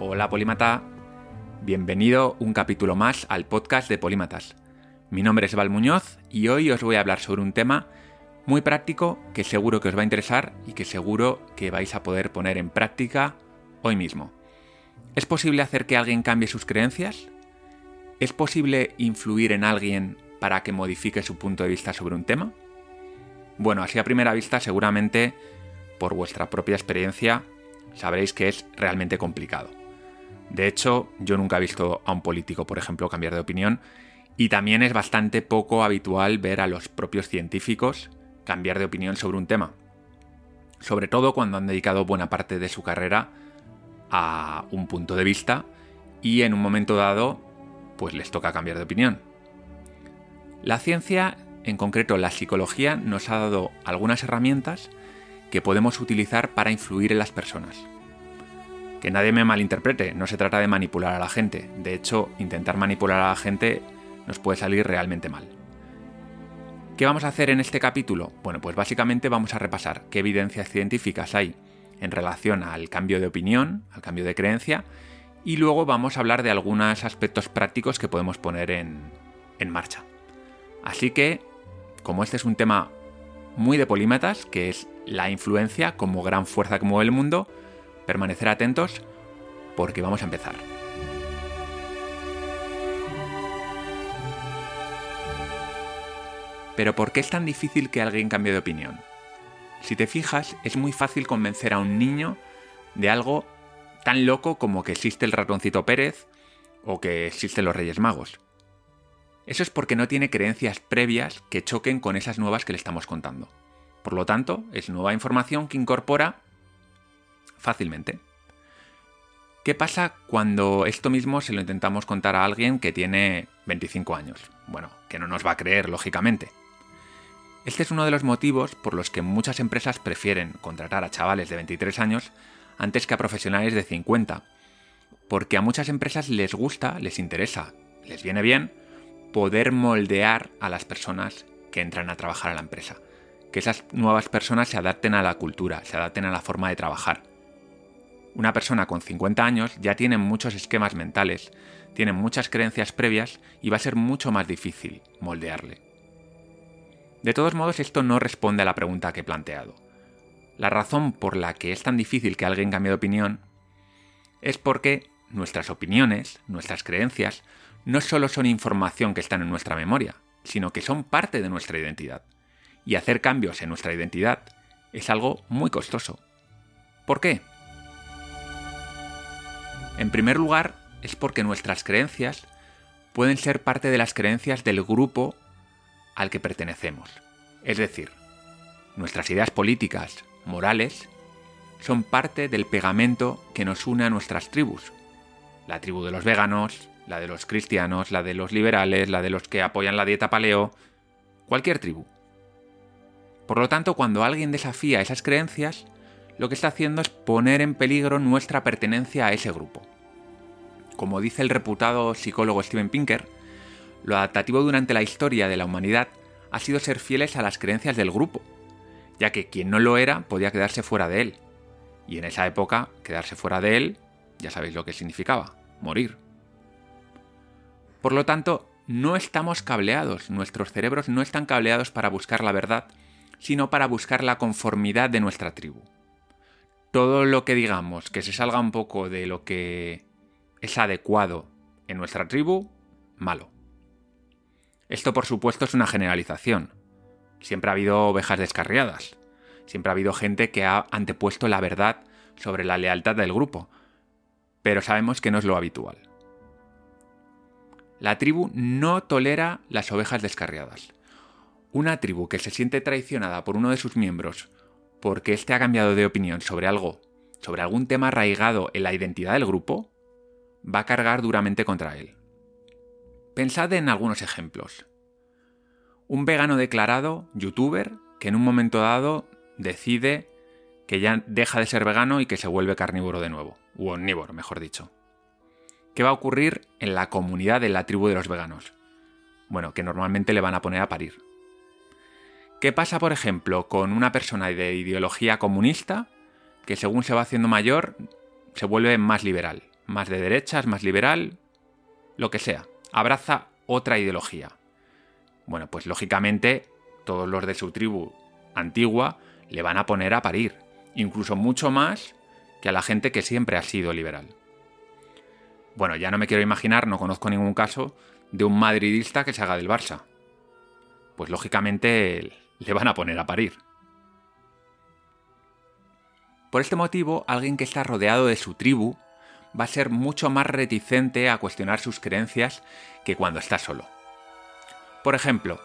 Hola Polímata, bienvenido un capítulo más al podcast de Polímatas. Mi nombre es Val Muñoz y hoy os voy a hablar sobre un tema muy práctico que seguro que os va a interesar y que seguro que vais a poder poner en práctica hoy mismo. ¿Es posible hacer que alguien cambie sus creencias? ¿Es posible influir en alguien para que modifique su punto de vista sobre un tema? Bueno, así a primera vista seguramente por vuestra propia experiencia sabréis que es realmente complicado. De hecho, yo nunca he visto a un político, por ejemplo, cambiar de opinión y también es bastante poco habitual ver a los propios científicos cambiar de opinión sobre un tema. Sobre todo cuando han dedicado buena parte de su carrera a un punto de vista y en un momento dado pues les toca cambiar de opinión. La ciencia, en concreto la psicología, nos ha dado algunas herramientas que podemos utilizar para influir en las personas. Que nadie me malinterprete, no se trata de manipular a la gente. De hecho, intentar manipular a la gente nos puede salir realmente mal. ¿Qué vamos a hacer en este capítulo? Bueno, pues básicamente vamos a repasar qué evidencias científicas hay en relación al cambio de opinión, al cambio de creencia, y luego vamos a hablar de algunos aspectos prácticos que podemos poner en, en marcha. Así que, como este es un tema muy de polímatas, que es la influencia como gran fuerza que mueve el mundo, permanecer atentos porque vamos a empezar. Pero ¿por qué es tan difícil que alguien cambie de opinión? Si te fijas, es muy fácil convencer a un niño de algo tan loco como que existe el ratoncito Pérez o que existen los Reyes Magos. Eso es porque no tiene creencias previas que choquen con esas nuevas que le estamos contando. Por lo tanto, es nueva información que incorpora fácilmente. ¿Qué pasa cuando esto mismo se lo intentamos contar a alguien que tiene 25 años? Bueno, que no nos va a creer, lógicamente. Este es uno de los motivos por los que muchas empresas prefieren contratar a chavales de 23 años antes que a profesionales de 50, porque a muchas empresas les gusta, les interesa, les viene bien poder moldear a las personas que entran a trabajar a la empresa que esas nuevas personas se adapten a la cultura, se adapten a la forma de trabajar. Una persona con 50 años ya tiene muchos esquemas mentales, tiene muchas creencias previas y va a ser mucho más difícil moldearle. De todos modos, esto no responde a la pregunta que he planteado. La razón por la que es tan difícil que alguien cambie de opinión es porque nuestras opiniones, nuestras creencias, no solo son información que están en nuestra memoria, sino que son parte de nuestra identidad y hacer cambios en nuestra identidad es algo muy costoso. ¿Por qué? En primer lugar, es porque nuestras creencias pueden ser parte de las creencias del grupo al que pertenecemos. Es decir, nuestras ideas políticas, morales, son parte del pegamento que nos une a nuestras tribus. La tribu de los veganos, la de los cristianos, la de los liberales, la de los que apoyan la dieta paleo, cualquier tribu. Por lo tanto, cuando alguien desafía esas creencias, lo que está haciendo es poner en peligro nuestra pertenencia a ese grupo. Como dice el reputado psicólogo Steven Pinker, lo adaptativo durante la historia de la humanidad ha sido ser fieles a las creencias del grupo, ya que quien no lo era podía quedarse fuera de él. Y en esa época, quedarse fuera de él, ya sabéis lo que significaba, morir. Por lo tanto, no estamos cableados, nuestros cerebros no están cableados para buscar la verdad sino para buscar la conformidad de nuestra tribu. Todo lo que digamos que se salga un poco de lo que es adecuado en nuestra tribu, malo. Esto por supuesto es una generalización. Siempre ha habido ovejas descarriadas. Siempre ha habido gente que ha antepuesto la verdad sobre la lealtad del grupo. Pero sabemos que no es lo habitual. La tribu no tolera las ovejas descarriadas. Una tribu que se siente traicionada por uno de sus miembros porque éste ha cambiado de opinión sobre algo, sobre algún tema arraigado en la identidad del grupo, va a cargar duramente contra él. Pensad en algunos ejemplos. Un vegano declarado, youtuber, que en un momento dado decide que ya deja de ser vegano y que se vuelve carnívoro de nuevo, u omnívoro, mejor dicho. ¿Qué va a ocurrir en la comunidad de la tribu de los veganos? Bueno, que normalmente le van a poner a parir. ¿Qué pasa, por ejemplo, con una persona de ideología comunista que según se va haciendo mayor se vuelve más liberal, más de derechas, más liberal, lo que sea. Abraza otra ideología. Bueno, pues lógicamente todos los de su tribu antigua le van a poner a parir, incluso mucho más que a la gente que siempre ha sido liberal. Bueno, ya no me quiero imaginar, no conozco ningún caso de un madridista que se haga del Barça. Pues lógicamente le van a poner a parir. Por este motivo, alguien que está rodeado de su tribu va a ser mucho más reticente a cuestionar sus creencias que cuando está solo. Por ejemplo,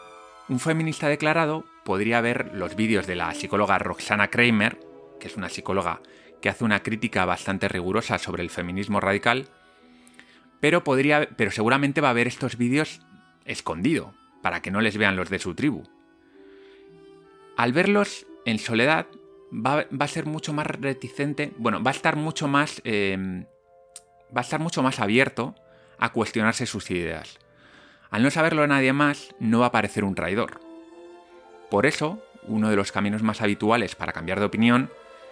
un feminista declarado podría ver los vídeos de la psicóloga Roxana Kramer, que es una psicóloga que hace una crítica bastante rigurosa sobre el feminismo radical, pero, podría, pero seguramente va a ver estos vídeos escondido, para que no les vean los de su tribu. Al verlos en soledad, va, a ser mucho más reticente, bueno, va a estar mucho más, em, va a estar mucho más abierto a cuestionarse sus ideas. Al no saberlo nadie más, no va a parecer un traidor. Por eso, uno de los caminos más habituales para cambiar de opinión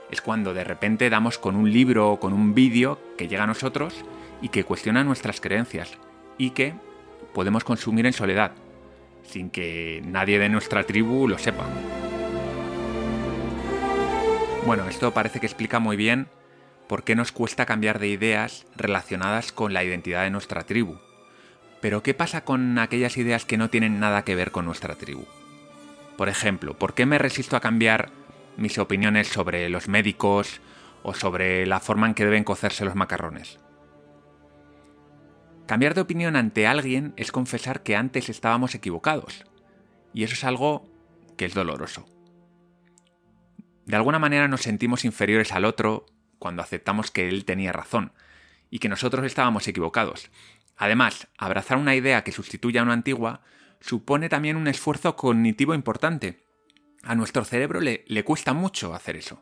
es cuando de repente damos con un libro o con un vídeo que llega a nosotros y que cuestiona nuestras creencias y que podemos consumir en soledad, sin que nadie de nuestra tribu lo sepa. Bueno, esto parece que explica muy bien por qué nos cuesta cambiar de ideas relacionadas con la identidad de nuestra tribu. Pero ¿qué pasa con aquellas ideas que no tienen nada que ver con nuestra tribu? Por ejemplo, ¿por qué me resisto a cambiar mis opiniones sobre los médicos o sobre la forma en que deben cocerse los macarrones? Cambiar de opinión ante alguien es confesar que antes estábamos equivocados. Y eso es algo que es doloroso. De alguna manera nos sentimos inferiores al otro cuando aceptamos que él tenía razón y que nosotros estábamos equivocados. Además, abrazar una idea que sustituya a una antigua supone también un esfuerzo cognitivo importante. A nuestro cerebro le, le cuesta mucho hacer eso.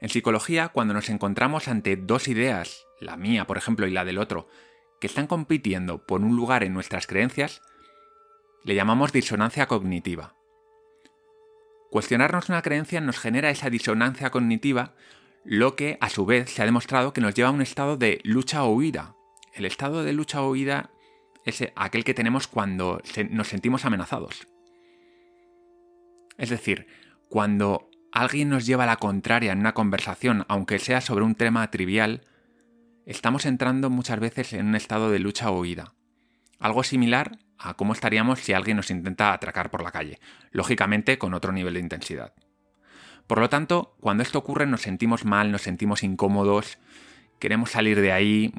En psicología, cuando nos encontramos ante dos ideas, la mía, por ejemplo, y la del otro, que están compitiendo por un lugar en nuestras creencias, le llamamos disonancia cognitiva. Cuestionarnos una creencia nos genera esa disonancia cognitiva, lo que a su vez se ha demostrado que nos lleva a un estado de lucha o huida. El estado de lucha o huida es aquel que tenemos cuando nos sentimos amenazados. Es decir, cuando alguien nos lleva a la contraria en una conversación, aunque sea sobre un tema trivial, estamos entrando muchas veces en un estado de lucha o huida. Algo similar a cómo estaríamos si alguien nos intenta atracar por la calle, lógicamente con otro nivel de intensidad. Por lo tanto, cuando esto ocurre nos sentimos mal, nos sentimos incómodos, queremos salir de ahí,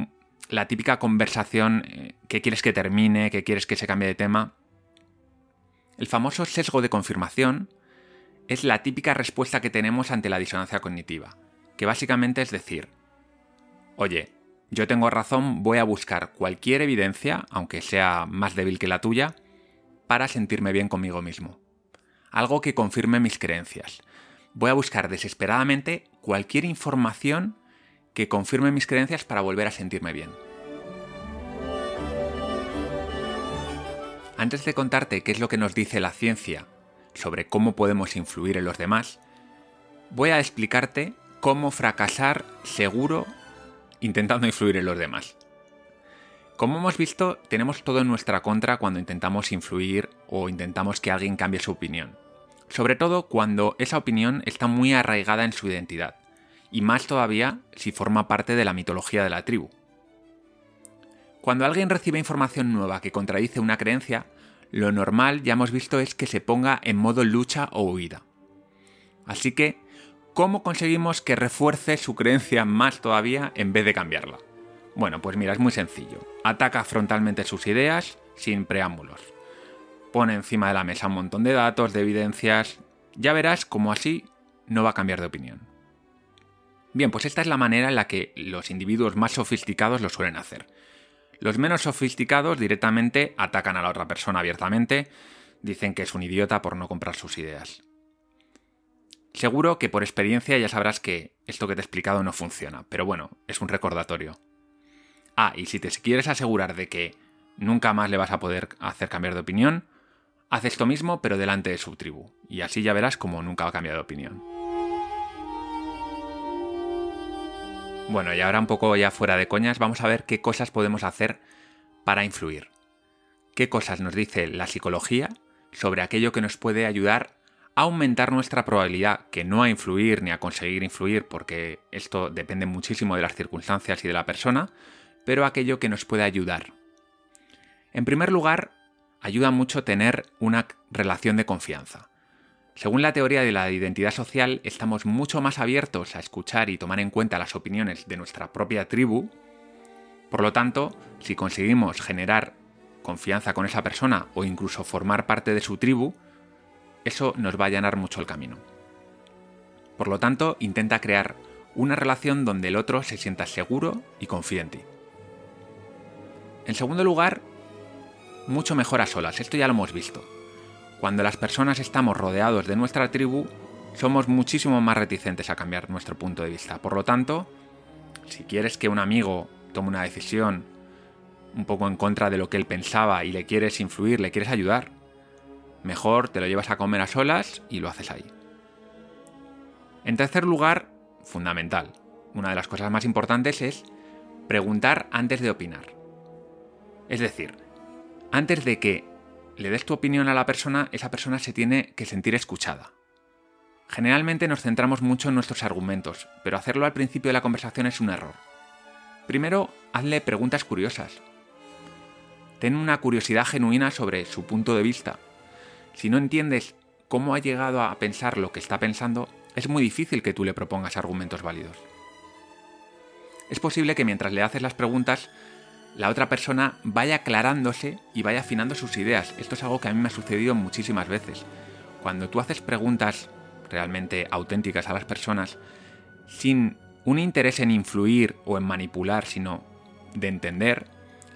la típica conversación eh, que quieres que termine, que quieres que se cambie de tema. El famoso sesgo de confirmación es la típica respuesta que tenemos ante la disonancia cognitiva, que básicamente es decir, oye, yo tengo razón, voy a buscar cualquier evidencia, aunque sea más débil que la tuya, para sentirme bien conmigo mismo. Algo que confirme mis creencias. Voy a buscar desesperadamente cualquier información que confirme mis creencias para volver a sentirme bien. Antes de contarte qué es lo que nos dice la ciencia sobre cómo podemos influir en los demás, voy a explicarte cómo fracasar seguro intentando influir en los demás. Como hemos visto, tenemos todo en nuestra contra cuando intentamos influir o intentamos que alguien cambie su opinión. Sobre todo cuando esa opinión está muy arraigada en su identidad, y más todavía si forma parte de la mitología de la tribu. Cuando alguien recibe información nueva que contradice una creencia, lo normal, ya hemos visto, es que se ponga en modo lucha o huida. Así que ¿Cómo conseguimos que refuerce su creencia más todavía en vez de cambiarla? Bueno, pues mira, es muy sencillo. Ataca frontalmente sus ideas sin preámbulos. Pone encima de la mesa un montón de datos, de evidencias. Ya verás cómo así no va a cambiar de opinión. Bien, pues esta es la manera en la que los individuos más sofisticados lo suelen hacer. Los menos sofisticados directamente atacan a la otra persona abiertamente, dicen que es un idiota por no comprar sus ideas. Seguro que por experiencia ya sabrás que esto que te he explicado no funciona, pero bueno, es un recordatorio. Ah, y si te quieres asegurar de que nunca más le vas a poder hacer cambiar de opinión, haz esto mismo pero delante de su tribu, y así ya verás como nunca va a cambiar de opinión. Bueno, y ahora un poco ya fuera de coñas, vamos a ver qué cosas podemos hacer para influir. ¿Qué cosas nos dice la psicología sobre aquello que nos puede ayudar aumentar nuestra probabilidad, que no a influir ni a conseguir influir, porque esto depende muchísimo de las circunstancias y de la persona, pero aquello que nos puede ayudar. En primer lugar, ayuda mucho tener una relación de confianza. Según la teoría de la identidad social, estamos mucho más abiertos a escuchar y tomar en cuenta las opiniones de nuestra propia tribu. Por lo tanto, si conseguimos generar confianza con esa persona o incluso formar parte de su tribu, eso nos va a allanar mucho el camino. Por lo tanto, intenta crear una relación donde el otro se sienta seguro y confíe en ti. En segundo lugar, mucho mejor a solas, esto ya lo hemos visto. Cuando las personas estamos rodeados de nuestra tribu, somos muchísimo más reticentes a cambiar nuestro punto de vista. Por lo tanto, si quieres que un amigo tome una decisión un poco en contra de lo que él pensaba y le quieres influir, le quieres ayudar, mejor te lo llevas a comer a solas y lo haces ahí. En tercer lugar, fundamental, una de las cosas más importantes es preguntar antes de opinar. Es decir, antes de que le des tu opinión a la persona, esa persona se tiene que sentir escuchada. Generalmente nos centramos mucho en nuestros argumentos, pero hacerlo al principio de la conversación es un error. Primero, hazle preguntas curiosas. Ten una curiosidad genuina sobre su punto de vista. Si no entiendes cómo ha llegado a pensar lo que está pensando, es muy difícil que tú le propongas argumentos válidos. Es posible que mientras le haces las preguntas la otra persona vaya aclarándose y vaya afinando sus ideas. Esto es algo que a mí me ha sucedido muchísimas veces. Cuando tú haces preguntas realmente auténticas a las personas, sin un interés en influir o en manipular, sino de entender,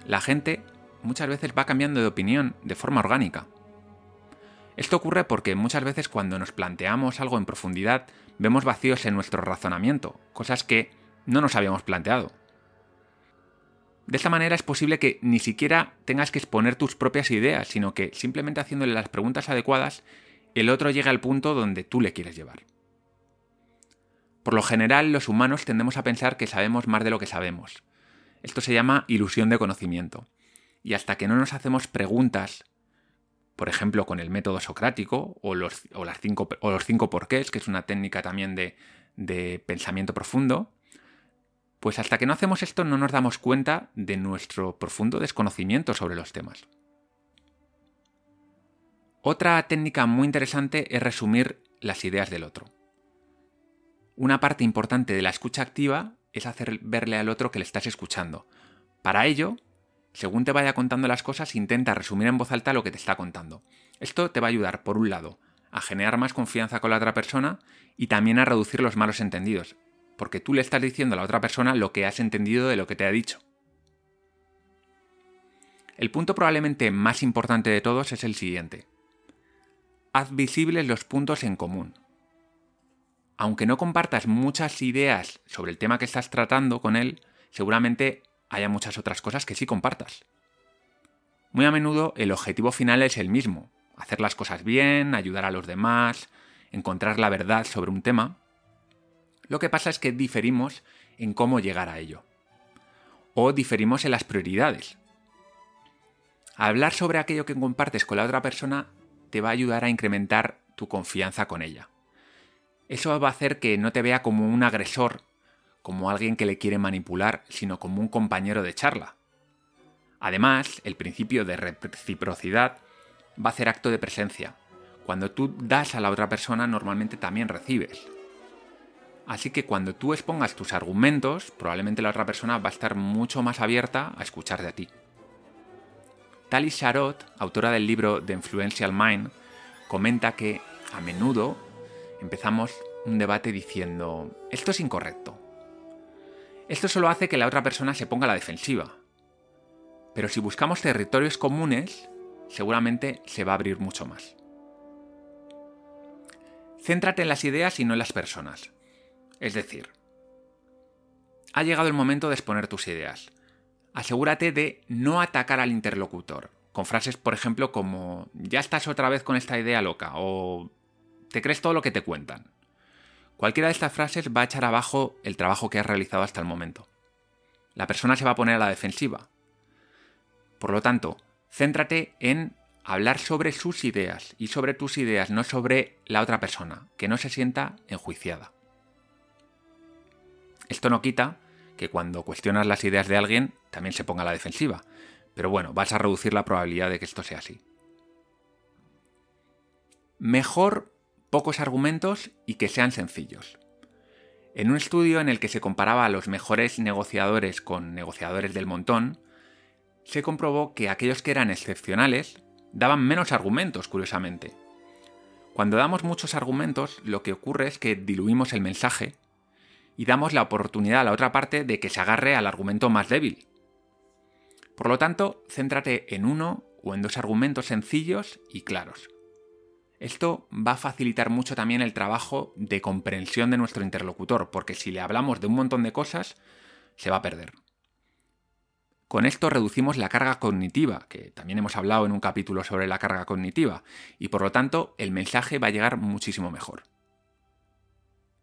la gente muchas veces va cambiando de opinión de forma orgánica. Esto ocurre porque muchas veces cuando nos planteamos algo en profundidad vemos vacíos en nuestro razonamiento, cosas que no nos habíamos planteado. De esta manera es posible que ni siquiera tengas que exponer tus propias ideas, sino que simplemente haciéndole las preguntas adecuadas, el otro llega al punto donde tú le quieres llevar. Por lo general, los humanos tendemos a pensar que sabemos más de lo que sabemos. Esto se llama ilusión de conocimiento. Y hasta que no nos hacemos preguntas, por ejemplo, con el método socrático o los, las cinco, o los cinco porqués, que es una técnica también de, de pensamiento profundo, pues hasta que no hacemos esto no nos damos cuenta de nuestro profundo desconocimiento sobre los temas. Otra técnica muy interesante es resumir las ideas del otro. Una parte importante de la escucha activa es hacer verle al otro que le estás escuchando. Para ello, según te vaya contando las cosas, intenta resumir en voz alta lo que te está contando. Esto te va a ayudar, por un lado, a generar más confianza con la otra persona y también a reducir los malos entendidos, porque tú le estás diciendo a la otra persona lo que has entendido de lo que te ha dicho. El punto probablemente más importante de todos es el siguiente. Haz visibles los puntos en común. Aunque no compartas muchas ideas sobre el tema que estás tratando con él, seguramente haya muchas otras cosas que sí compartas. Muy a menudo el objetivo final es el mismo, hacer las cosas bien, ayudar a los demás, encontrar la verdad sobre un tema, lo que pasa es que diferimos en cómo llegar a ello. O diferimos en las prioridades. Hablar sobre aquello que compartes con la otra persona te va a ayudar a incrementar tu confianza con ella. Eso va a hacer que no te vea como un agresor, como alguien que le quiere manipular, sino como un compañero de charla. Además, el principio de reciprocidad va a hacer acto de presencia. Cuando tú das a la otra persona, normalmente también recibes. Así que cuando tú expongas tus argumentos, probablemente la otra persona va a estar mucho más abierta a escuchar de ti. Tali Sharot, autora del libro The Influential Mind, comenta que a menudo empezamos un debate diciendo, esto es incorrecto. Esto solo hace que la otra persona se ponga a la defensiva. Pero si buscamos territorios comunes, seguramente se va a abrir mucho más. Céntrate en las ideas y no en las personas. Es decir, ha llegado el momento de exponer tus ideas. Asegúrate de no atacar al interlocutor, con frases, por ejemplo, como ya estás otra vez con esta idea loca o te crees todo lo que te cuentan. Cualquiera de estas frases va a echar abajo el trabajo que has realizado hasta el momento. La persona se va a poner a la defensiva. Por lo tanto, céntrate en hablar sobre sus ideas y sobre tus ideas, no sobre la otra persona, que no se sienta enjuiciada. Esto no quita que cuando cuestionas las ideas de alguien también se ponga a la defensiva, pero bueno, vas a reducir la probabilidad de que esto sea así. Mejor pocos argumentos y que sean sencillos. En un estudio en el que se comparaba a los mejores negociadores con negociadores del montón, se comprobó que aquellos que eran excepcionales daban menos argumentos, curiosamente. Cuando damos muchos argumentos, lo que ocurre es que diluimos el mensaje y damos la oportunidad a la otra parte de que se agarre al argumento más débil. Por lo tanto, céntrate en uno o en dos argumentos sencillos y claros. Esto va a facilitar mucho también el trabajo de comprensión de nuestro interlocutor, porque si le hablamos de un montón de cosas, se va a perder. Con esto reducimos la carga cognitiva, que también hemos hablado en un capítulo sobre la carga cognitiva, y por lo tanto el mensaje va a llegar muchísimo mejor.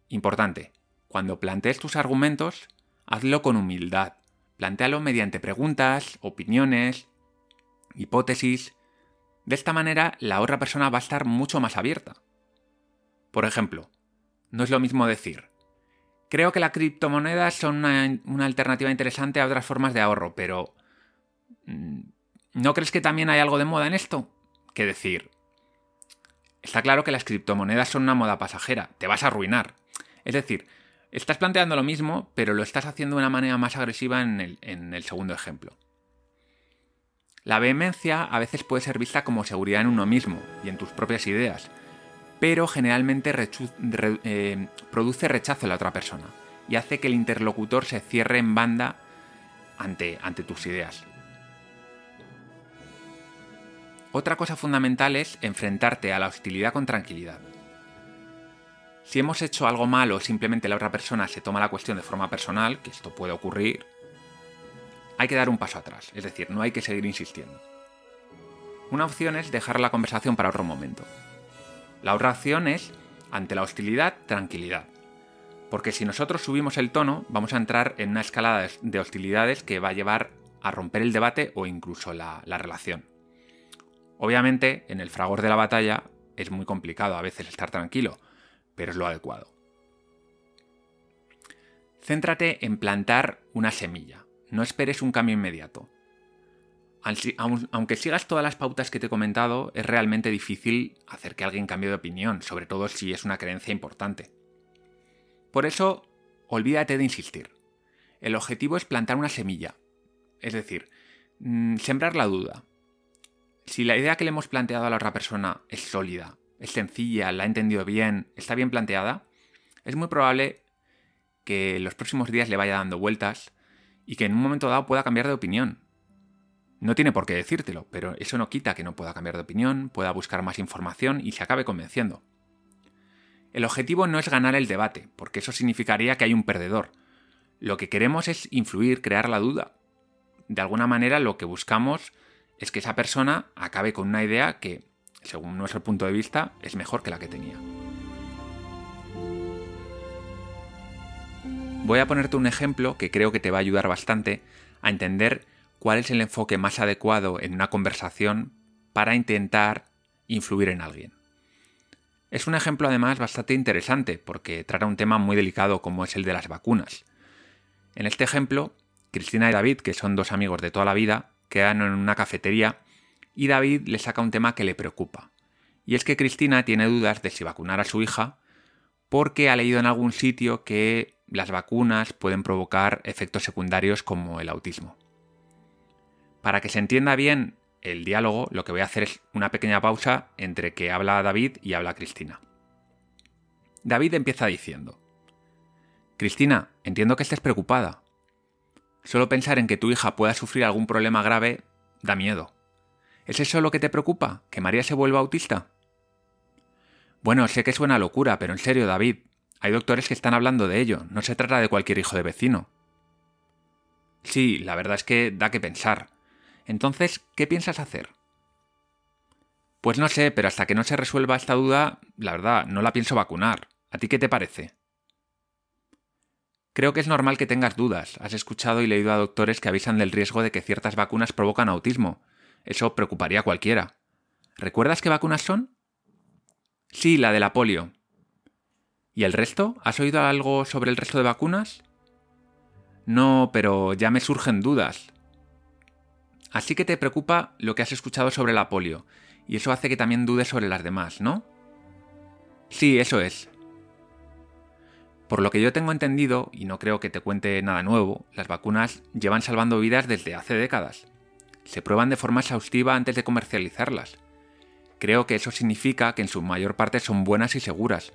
Importante, cuando plantees tus argumentos, hazlo con humildad. Plantéalo mediante preguntas, opiniones, hipótesis. De esta manera, la otra persona va a estar mucho más abierta. Por ejemplo, no es lo mismo decir, creo que las criptomonedas son una, alternativa interesante a otras formas de ahorro, pero mm, ¿no crees que también hay algo de moda en esto? Que decir, está claro que las criptomonedas son una moda pasajera, te vas a arruinar. Es decir, Estás planteando lo mismo, pero lo estás haciendo de una manera más agresiva en el, segundo ejemplo. La vehemencia a veces puede ser vista como seguridad en uno mismo y en tus propias ideas, pero generalmente eh, produce rechazo en la otra persona y hace que el interlocutor se cierre en banda ante, ante tus ideas. Otra cosa fundamental es enfrentarte a la hostilidad con tranquilidad. Si hemos hecho algo malo simplemente la otra persona se toma la cuestión de forma personal, que esto puede ocurrir, hay que dar un paso atrás, es decir, no hay que seguir insistiendo. Una opción es dejar la conversación para otro momento. La otra opción es, ante la hostilidad, tranquilidad. Porque si nosotros subimos el tono, vamos a entrar en una escalada de hostilidades que va a llevar a romper el debate o incluso la, la relación. Obviamente, en el fragor de la batalla es muy complicado a veces estar tranquilo, pero es lo adecuado. Céntrate en plantar una semilla, no esperes un cambio inmediato. Aunque sigas todas las pautas que te he comentado, es realmente difícil hacer que alguien cambie de opinión, sobre todo si es una creencia importante. Por eso, olvídate de insistir. El objetivo es plantar una semilla, es decir, mm, sembrar la duda. Si la idea que le hemos planteado a la otra persona es sólida, es sencilla, la ha entendido bien, está bien planteada, es muy probable que en los próximos días le vaya dando vueltas y que en un momento dado pueda cambiar de opinión. No tiene por qué decírtelo, pero eso no quita que no pueda cambiar de opinión, pueda buscar más información y se acabe convenciendo. El objetivo no es ganar el debate, porque eso significaría que hay un perdedor. Lo que queremos es influir, crear la duda. De alguna manera lo que buscamos es que esa persona acabe con una idea que según nuestro punto de vista, es mejor que la que tenía. Voy a ponerte un ejemplo que creo que te va a ayudar bastante a entender cuál es el enfoque más adecuado en una conversación para intentar influir en alguien. Es un ejemplo además bastante interesante porque trata un tema muy delicado como es el de las vacunas. En este ejemplo, Cristina y David, que son dos amigos de toda la vida, quedan en una cafetería y David le saca un tema que le preocupa. Y es que Cristina tiene dudas de si vacunar a su hija porque ha leído en algún sitio que las vacunas pueden provocar efectos secundarios como el autismo. Para que se entienda bien el diálogo, lo que voy a hacer es una pequeña pausa entre que habla David y habla Cristina. David empieza diciendo, Cristina, entiendo que estés preocupada. Solo pensar en que tu hija pueda sufrir algún problema grave da miedo. ¿Es eso lo que te preocupa? ¿Que María se vuelva autista? Bueno, sé que suena locura, pero en serio, David, hay doctores que están hablando de ello, no se trata de cualquier hijo de vecino. Sí, la verdad es que da que pensar. Entonces, ¿qué piensas hacer? Pues no sé, pero hasta que no se resuelva esta duda, la verdad, no la pienso vacunar. ¿A ti qué te parece? Creo que es normal que tengas dudas. Has escuchado y leído a doctores que avisan del riesgo de que ciertas vacunas provocan autismo. Eso preocuparía a cualquiera. ¿Recuerdas qué vacunas son? Sí, la de la polio. ¿Y el resto? ¿Has oído algo sobre el resto de vacunas? No, pero ya me surgen dudas. Así que te preocupa lo que has escuchado sobre la polio, y eso hace que también dudes sobre las demás, ¿no? Sí, eso es. Por lo que yo tengo entendido, y no creo que te cuente nada nuevo, las vacunas llevan salvando vidas desde hace décadas. Se prueban de forma exhaustiva antes de comercializarlas. Creo que eso significa que en su mayor parte son buenas y seguras.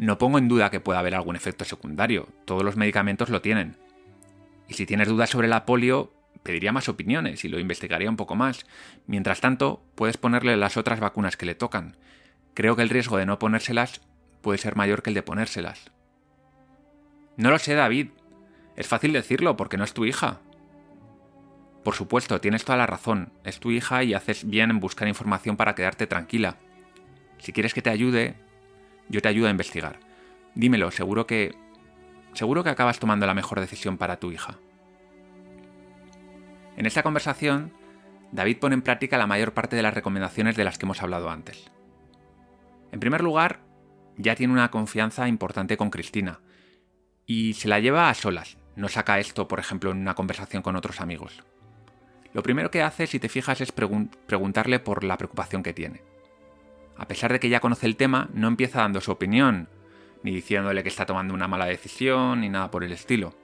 No pongo en duda que pueda haber algún efecto secundario, todos los medicamentos lo tienen. Y si tienes dudas sobre la polio, pediría más opiniones y lo investigaría un poco más. Mientras tanto, puedes ponerle las otras vacunas que le tocan. Creo que el riesgo de no ponérselas puede ser mayor que el de ponérselas. No lo sé, David. Es fácil decirlo porque no es tu hija. Por supuesto, tienes toda la razón. Es tu hija y haces bien en buscar información para quedarte tranquila. Si quieres que te ayude, yo te ayudo a investigar. Dímelo, seguro que... Seguro que acabas tomando la mejor decisión para tu hija. En esta conversación, David pone en práctica la mayor parte de las recomendaciones de las que hemos hablado antes. En primer lugar, ya tiene una confianza importante con Cristina, y se la lleva a solas, no saca esto, por ejemplo, en una conversación con otros amigos. Lo primero que hace, si te fijas, es preguntarle por la preocupación que tiene. A pesar de que ya conoce el tema, no empieza dando su opinión, ni diciéndole que está tomando una mala decisión, ni nada por el estilo.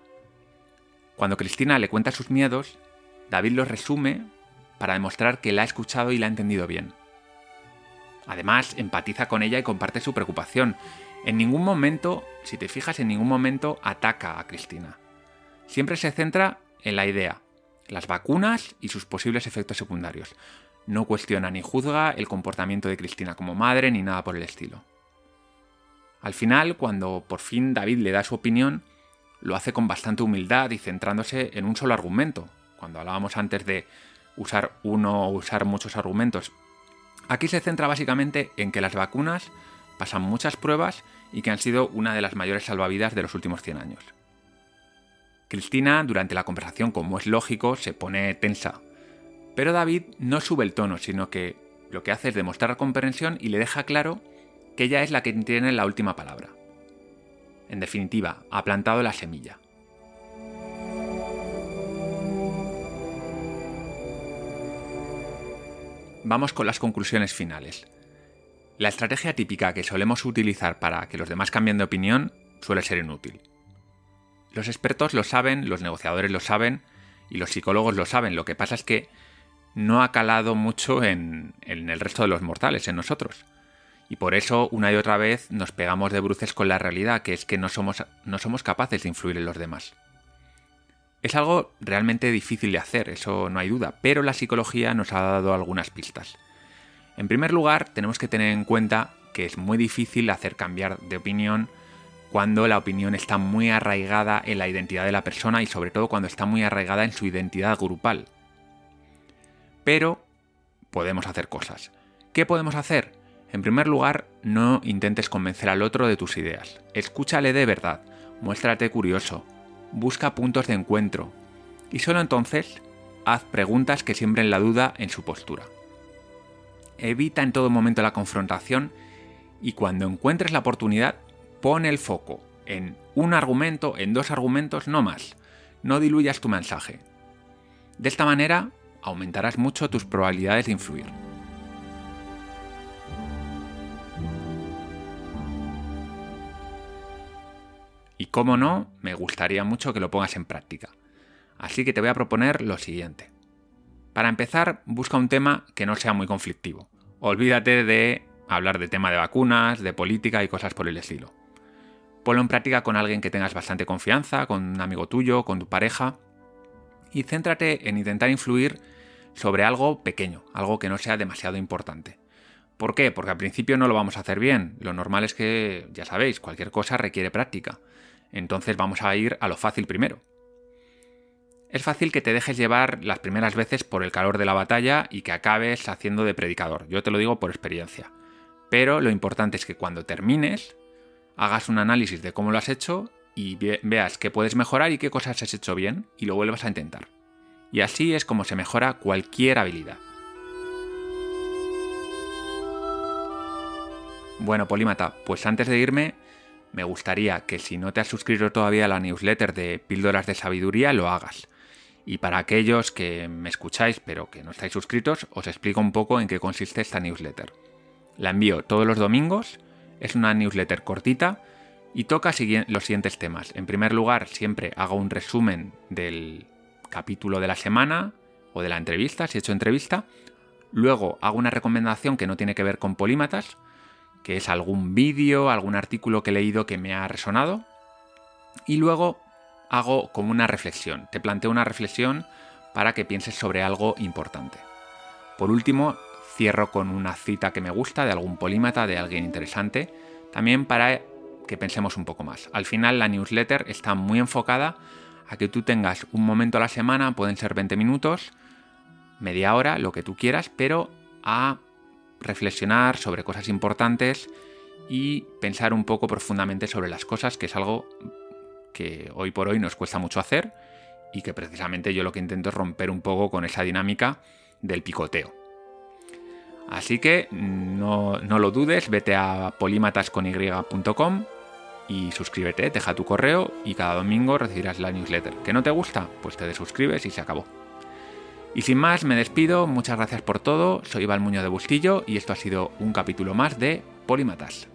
Cuando Cristina le cuenta sus miedos, David los resume para demostrar que la ha escuchado y la ha entendido bien. Además, empatiza con ella y comparte su preocupación. En ningún momento, si te fijas, en ningún momento ataca a Cristina. Siempre se centra en la idea, las vacunas y sus posibles efectos secundarios. No cuestiona ni juzga el comportamiento de Cristina como madre ni nada por el estilo. Al final, cuando por fin David le da su opinión, lo hace con bastante humildad y centrándose en un solo argumento, cuando hablábamos antes de usar uno o usar muchos argumentos. Aquí se centra básicamente en que las vacunas pasan muchas pruebas y que han sido una de las mayores salvavidas de los últimos 100 años. Cristina, durante la conversación, como es lógico, se pone tensa. Pero David no sube el tono, sino que lo que hace es demostrar comprensión y le deja claro que ella es la que tiene la última palabra. En definitiva, ha plantado la semilla. Vamos con las conclusiones finales. La estrategia típica que solemos utilizar para que los demás cambien de opinión suele ser inútil. Los expertos lo saben, los negociadores lo saben y los psicólogos lo saben. Lo que pasa es que no ha calado mucho en, el resto de los mortales, en nosotros. Y por eso una y otra vez nos pegamos de bruces con la realidad, que es que no somos, no somos capaces de influir en los demás. Es algo realmente difícil de hacer, eso no hay duda, pero la psicología nos ha dado algunas pistas. En primer lugar, tenemos que tener en cuenta que es muy difícil hacer cambiar de opinión cuando la opinión está muy arraigada en la identidad de la persona y sobre todo cuando está muy arraigada en su identidad grupal. Pero podemos hacer cosas. ¿Qué podemos hacer? En primer lugar, no intentes convencer al otro de tus ideas. Escúchale de verdad, muéstrate curioso, busca puntos de encuentro y solo entonces haz preguntas que siembren la duda en su postura. Evita en todo momento la confrontación y cuando encuentres la oportunidad, pon el foco en un argumento, en dos argumentos, no más. No diluyas tu mensaje. De esta manera, aumentarás mucho tus probabilidades de influir. Y como no, me gustaría mucho que lo pongas en práctica. Así que te voy a proponer lo siguiente. Para empezar, busca un tema que no sea muy conflictivo. Olvídate de hablar de tema de vacunas, de política y cosas por el estilo. Ponlo en práctica con alguien que tengas bastante confianza, con un amigo tuyo, con tu pareja, y céntrate en intentar influir sobre algo pequeño, algo que no sea demasiado importante. ¿Por qué? Porque al principio no lo vamos a hacer bien. Lo normal es que, ya sabéis, cualquier cosa requiere práctica. Entonces vamos a ir a lo fácil primero. Es fácil que te dejes llevar las primeras veces por el calor de la batalla y que acabes haciendo de predicador. Yo te lo digo por experiencia. Pero lo importante es que cuando termines, hagas un análisis de cómo lo has hecho y veas qué puedes mejorar y qué cosas has hecho bien y lo vuelvas a intentar. Y así es como se mejora cualquier habilidad. Bueno, Polímata, pues antes de irme, me gustaría que si no te has suscrito todavía a la newsletter de Píldoras de Sabiduría, lo hagas. Y para aquellos que me escucháis pero que no estáis suscritos, os explico un poco en qué consiste esta newsletter. La envío todos los domingos, es una newsletter cortita y toca los siguientes temas. En primer lugar, siempre hago un resumen del capítulo de la semana o de la entrevista, si he hecho entrevista. Luego hago una recomendación que no tiene que ver con polímatas, que es algún vídeo, algún artículo que he leído que me ha resonado. Y luego hago como una reflexión, te planteo una reflexión para que pienses sobre algo importante. Por último, cierro con una cita que me gusta de algún polímata, de alguien interesante, también para que pensemos un poco más. Al final la newsletter está muy enfocada a que tú tengas un momento a la semana, pueden ser 20 minutos, media hora, lo que tú quieras, pero a reflexionar sobre cosas importantes y pensar un poco profundamente sobre las cosas, que es algo que hoy por hoy nos cuesta mucho hacer y que precisamente yo lo que intento es romper un poco con esa dinámica del picoteo. Así que no, lo dudes, vete a polímatascony.com y suscríbete, deja tu correo y cada domingo recibirás la newsletter. ¿Que no te gusta? Pues te desuscribes y se acabó. Y sin más, me despido, muchas gracias por todo, soy Iván Muñoz de Bustillo y esto ha sido un capítulo más de Polímatas.